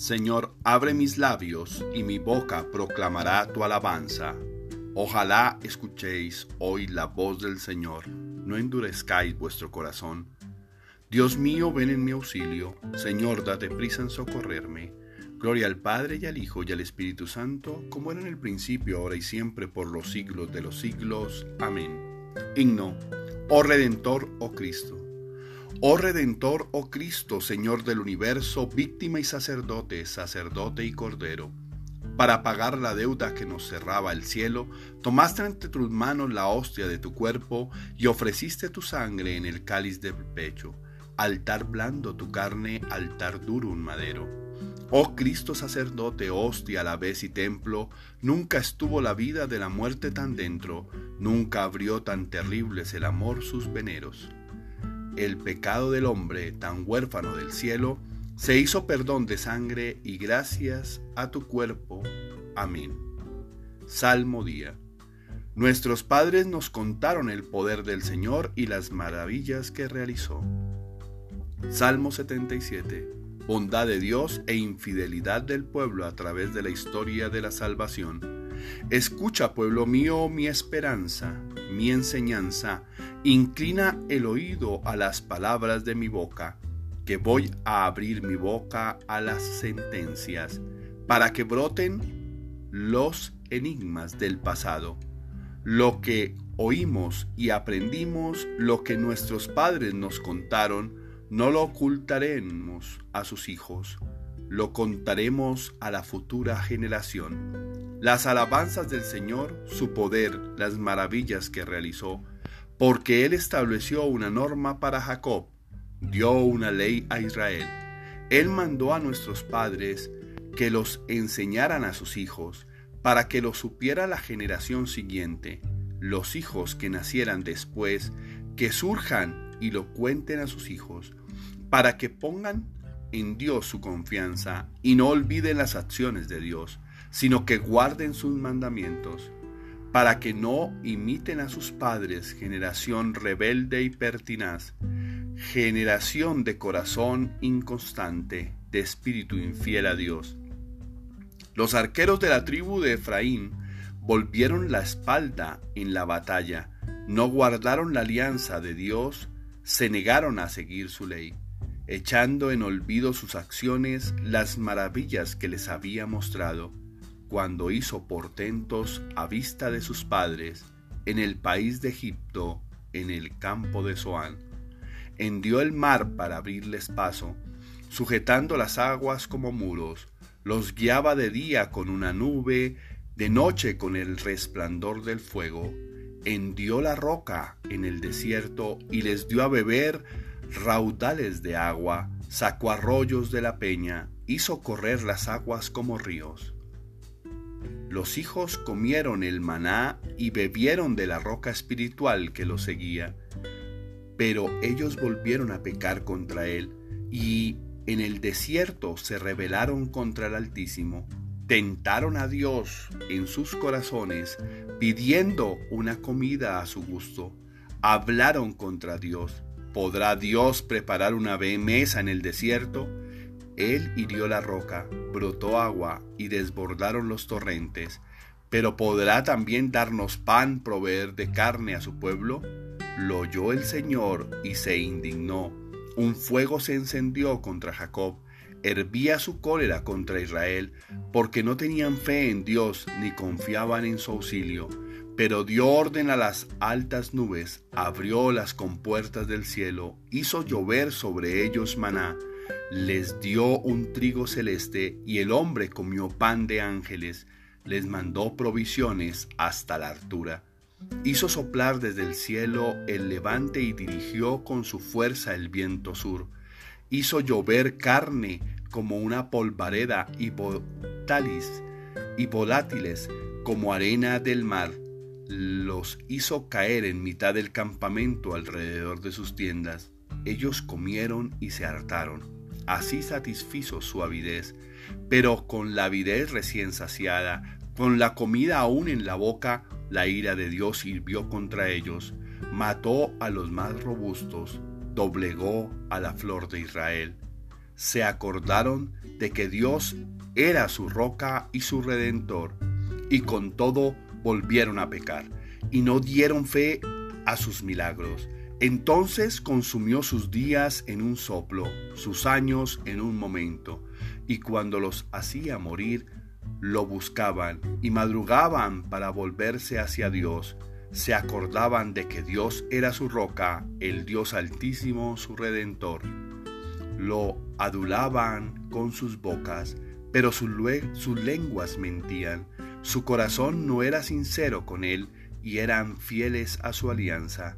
Señor, abre mis labios y mi boca proclamará tu alabanza. Ojalá escuchéis hoy la voz del Señor, no endurezcáis vuestro corazón. Dios mío, ven en mi auxilio, Señor, date prisa en socorrerme. Gloria al Padre y al Hijo y al Espíritu Santo, como era en el principio, ahora y siempre, por los siglos de los siglos. Amén. Himno, oh Redentor, oh Cristo. Oh Redentor, oh Cristo, Señor del universo, víctima y sacerdote, sacerdote y cordero. Para pagar la deuda que nos cerraba el cielo, tomaste entre tus manos la hostia de tu cuerpo y ofreciste tu sangre en el cáliz del pecho. Altar blando tu carne, altar duro un madero. Oh Cristo sacerdote, hostia a la vez y templo, nunca estuvo la vida de la muerte tan dentro, nunca abrió tan terribles el amor sus veneros el pecado del hombre, tan huérfano del cielo, se hizo perdón de sangre y gracias a tu cuerpo. Amén. Salmo día. Nuestros padres nos contaron el poder del Señor y las maravillas que realizó. Salmo 77. Bondad de Dios e infidelidad del pueblo a través de la historia de la salvación. Escucha, pueblo mío, mi esperanza, mi enseñanza, inclina el oído a las palabras de mi boca, que voy a abrir mi boca a las sentencias, para que broten los enigmas del pasado, lo que oímos y aprendimos, lo que nuestros padres nos contaron, no lo ocultaremos a sus hijos, lo contaremos a la futura generación las alabanzas del Señor, su poder, las maravillas que realizó, porque Él estableció una norma para Jacob, dio una ley a Israel. Él mandó a nuestros padres que los enseñaran a sus hijos, para que lo supiera la generación siguiente, los hijos que nacieran después, que surjan y lo cuenten a sus hijos, para que pongan en Dios su confianza y no olviden las acciones de Dios sino que guarden sus mandamientos, para que no imiten a sus padres, generación rebelde y pertinaz, generación de corazón inconstante, de espíritu infiel a Dios. Los arqueros de la tribu de Efraín volvieron la espalda en la batalla, no guardaron la alianza de Dios, se negaron a seguir su ley, echando en olvido sus acciones las maravillas que les había mostrado cuando hizo portentos a vista de sus padres en el país de Egipto, en el campo de Zoán. Hendió el mar para abrirles paso, sujetando las aguas como muros, los guiaba de día con una nube, de noche con el resplandor del fuego, hendió la roca en el desierto y les dio a beber raudales de agua, sacó arroyos de la peña, hizo correr las aguas como ríos. Los hijos comieron el maná y bebieron de la roca espiritual que los seguía. Pero ellos volvieron a pecar contra él y en el desierto se rebelaron contra el Altísimo. Tentaron a Dios en sus corazones, pidiendo una comida a su gusto. Hablaron contra Dios. ¿Podrá Dios preparar una mesa en el desierto? Él hirió la roca, brotó agua y desbordaron los torrentes. Pero ¿podrá también darnos pan, proveer de carne a su pueblo? Lo oyó el Señor y se indignó. Un fuego se encendió contra Jacob, hervía su cólera contra Israel, porque no tenían fe en Dios ni confiaban en su auxilio. Pero dio orden a las altas nubes, abrió las compuertas del cielo, hizo llover sobre ellos maná les dio un trigo celeste y el hombre comió pan de ángeles, les mandó provisiones hasta la altura. Hizo soplar desde el cielo el levante y dirigió con su fuerza el viento sur. Hizo llover carne como una polvareda y, y volátiles como arena del mar. Los hizo caer en mitad del campamento alrededor de sus tiendas. Ellos comieron y se hartaron Así satisfizo su avidez, pero con la avidez recién saciada, con la comida aún en la boca, la ira de Dios hirvió contra ellos, mató a los más robustos, doblegó a la flor de Israel. se acordaron de que Dios era su roca y su redentor, y con todo volvieron a pecar, y no dieron fe a sus milagros. Entonces consumió sus días en un soplo, sus años en un momento, y cuando los hacía morir, lo buscaban y madrugaban para volverse hacia Dios. Se acordaban de que Dios era su roca, el Dios altísimo, su redentor. Lo adulaban con sus bocas, pero sus, lenguas mentían. Su corazón no era sincero con él y eran fieles a su alianza.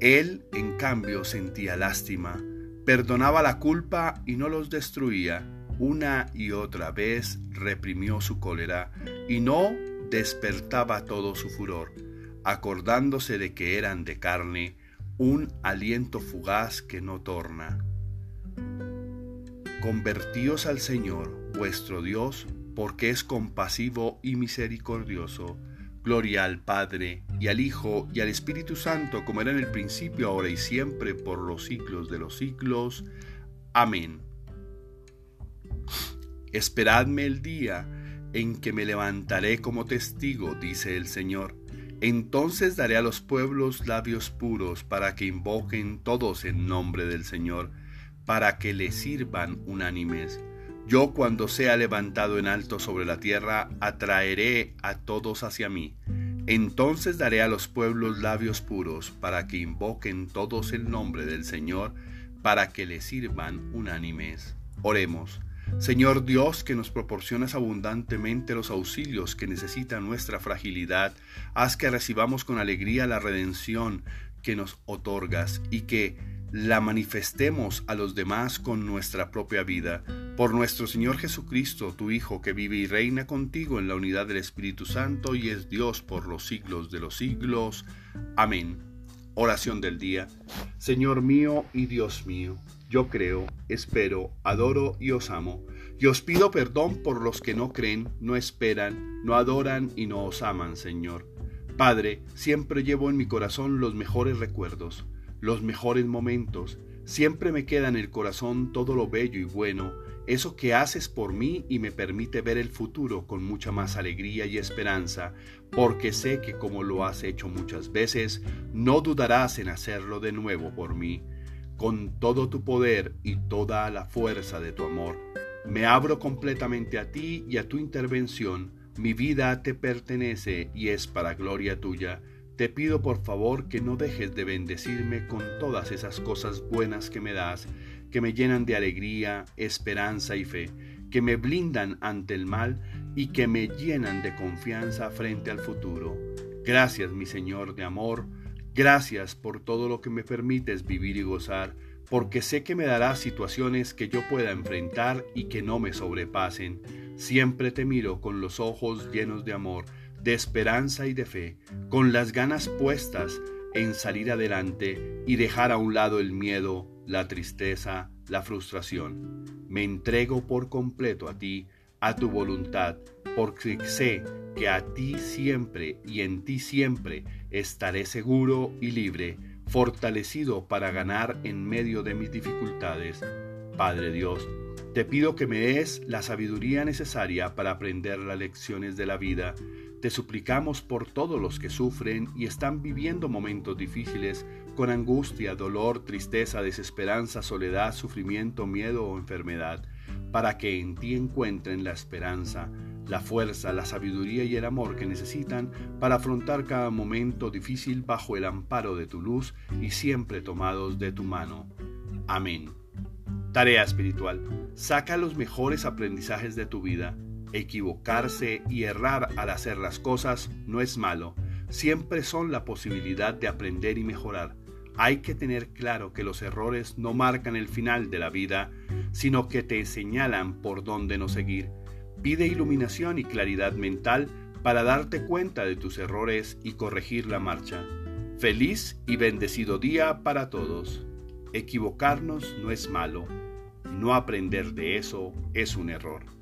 Él, en cambio, sentía lástima, perdonaba la culpa y no los destruía una y otra vez reprimió su cólera y no despertaba todo su furor, acordándose de que eran de carne, un aliento fugaz que no torna. Convertíos al Señor, vuestro Dios, porque es compasivo y misericordioso. Gloria al Padre, y al Hijo, y al Espíritu Santo, como era en el principio, ahora y siempre, por los siglos de los siglos. Amén. Esperadme el día en que me levantaré como testigo, dice el Señor. Entonces daré a los pueblos labios puros para que invoquen todos en nombre del Señor, para que le sirvan unánimes. Yo cuando sea levantado en alto sobre la tierra, atraeré a todos hacia mí. Entonces daré a los pueblos labios puros, para que invoquen todos el nombre del Señor, para que le sirvan unánimes. Oremos. Señor Dios, que nos proporcionas abundantemente los auxilios que necesita nuestra fragilidad, haz que recibamos con alegría la redención que nos otorgas y que la manifestemos a los demás con nuestra propia vida. Por nuestro Señor Jesucristo, tu Hijo, que vive y reina contigo en la unidad del Espíritu Santo y es Dios por los siglos de los siglos. Amén. Oración del día. Señor mío y Dios mío yo creo, espero, adoro y os amo. Y os pido perdón por los que no creen, no esperan, no adoran y no os aman, Señor. Padre, siempre llevo en mi corazón los mejores recuerdos, los mejores momentos. Siempre me queda en el corazón todo lo bello y bueno, eso que haces por mí y me permite ver el futuro con mucha más alegría y esperanza, porque sé que como lo has hecho muchas veces, no dudarás en hacerlo de nuevo por mí con todo tu poder y toda la fuerza de tu amor. Me abro completamente a ti y a tu intervención. Mi vida te pertenece y es para gloria tuya. Te pido por favor que no dejes de bendecirme con todas esas cosas buenas que me das, que me llenan de alegría, esperanza y fe, que me blindan ante el mal y que me llenan de confianza frente al futuro. Gracias, mi Señor de amor, Gracias por todo lo que me permites vivir y gozar, porque sé que me darás situaciones que yo pueda enfrentar y que no me sobrepasen. Siempre te miro con los ojos llenos de amor, de esperanza y de fe, con las ganas puestas en salir adelante y dejar a un lado el miedo, la tristeza, la frustración. Me entrego por completo a ti, a tu voluntad, porque sé que a ti siempre y en ti siempre estaré seguro y libre, fortalecido para ganar en medio de mis dificultades. Padre Dios, te pido que me des la sabiduría necesaria para aprender las lecciones de la vida. Te suplicamos por todos los que sufren y están viviendo momentos difíciles con angustia, dolor, tristeza, desesperanza, soledad, sufrimiento, miedo o enfermedad, para que en ti encuentren la esperanza, la fuerza, la sabiduría y el amor que necesitan para afrontar cada momento difícil bajo el amparo de tu luz y siempre tomados de tu mano. Amén. Tarea espiritual. Saca los mejores aprendizajes de tu vida. Equivocarse y errar al hacer las cosas no es malo. Siempre son la posibilidad de aprender y mejorar. Hay que tener claro que los errores no marcan el final de la vida, sino que te señalan por dónde no seguir Pide iluminación y claridad mental para darte cuenta de tus errores y corregir la marcha. Feliz y bendecido día para todos. Equivocarnos no es malo. No aprender de eso es un error.